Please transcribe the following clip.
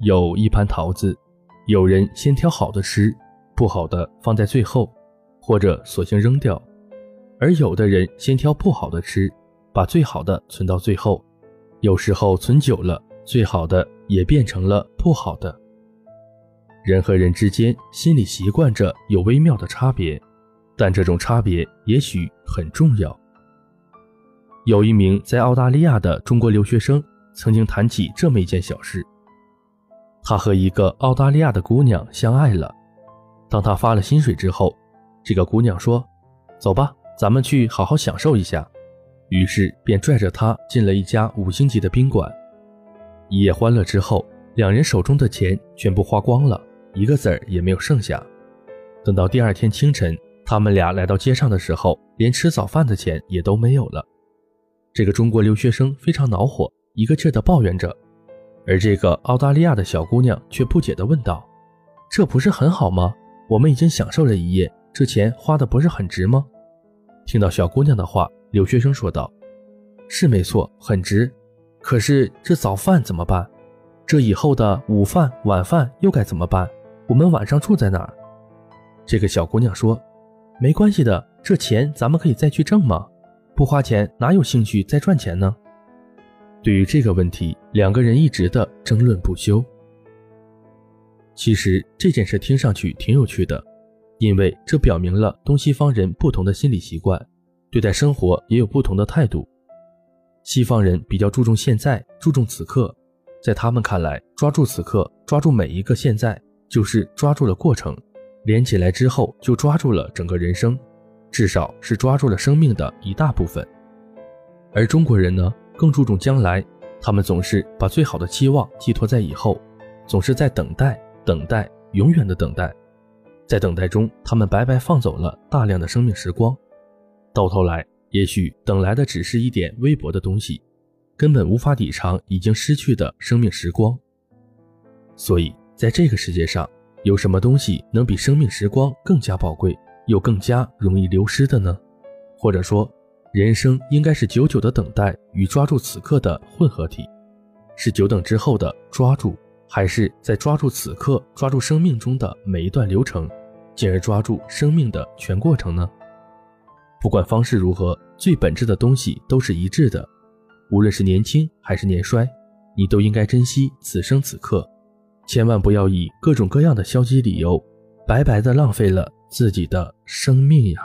有一盘桃子，有人先挑好的吃，不好的放在最后，或者索性扔掉；而有的人先挑不好的吃，把最好的存到最后。有时候存久了，最好的也变成了不好的。人和人之间心里习惯着有微妙的差别，但这种差别也许很重要。有一名在澳大利亚的中国留学生曾经谈起这么一件小事：他和一个澳大利亚的姑娘相爱了。当他发了薪水之后，这个姑娘说：“走吧，咱们去好好享受一下。”于是便拽着他进了一家五星级的宾馆。一夜欢乐之后，两人手中的钱全部花光了，一个子儿也没有剩下。等到第二天清晨，他们俩来到街上的时候，连吃早饭的钱也都没有了。这个中国留学生非常恼火，一个劲儿地抱怨着，而这个澳大利亚的小姑娘却不解地问道：“这不是很好吗？我们已经享受了一夜，这钱花的不是很值吗？”听到小姑娘的话，留学生说道：“是没错，很值。可是这早饭怎么办？这以后的午饭、晚饭又该怎么办？我们晚上住在哪儿？”这个小姑娘说：“没关系的，这钱咱们可以再去挣嘛。不花钱哪有兴趣再赚钱呢？”对于这个问题，两个人一直的争论不休。其实这件事听上去挺有趣的。因为这表明了东西方人不同的心理习惯，对待生活也有不同的态度。西方人比较注重现在，注重此刻，在他们看来，抓住此刻，抓住每一个现在，就是抓住了过程，连起来之后就抓住了整个人生，至少是抓住了生命的一大部分。而中国人呢，更注重将来，他们总是把最好的期望寄托在以后，总是在等待，等待，永远的等待。在等待中，他们白白放走了大量的生命时光，到头来，也许等来的只是一点微薄的东西，根本无法抵偿已经失去的生命时光。所以，在这个世界上，有什么东西能比生命时光更加宝贵，又更加容易流失的呢？或者说，人生应该是久久的等待与抓住此刻的混合体，是久等之后的抓住。还是在抓住此刻，抓住生命中的每一段流程，进而抓住生命的全过程呢？不管方式如何，最本质的东西都是一致的。无论是年轻还是年衰，你都应该珍惜此生此刻，千万不要以各种各样的消极理由，白白的浪费了自己的生命呀。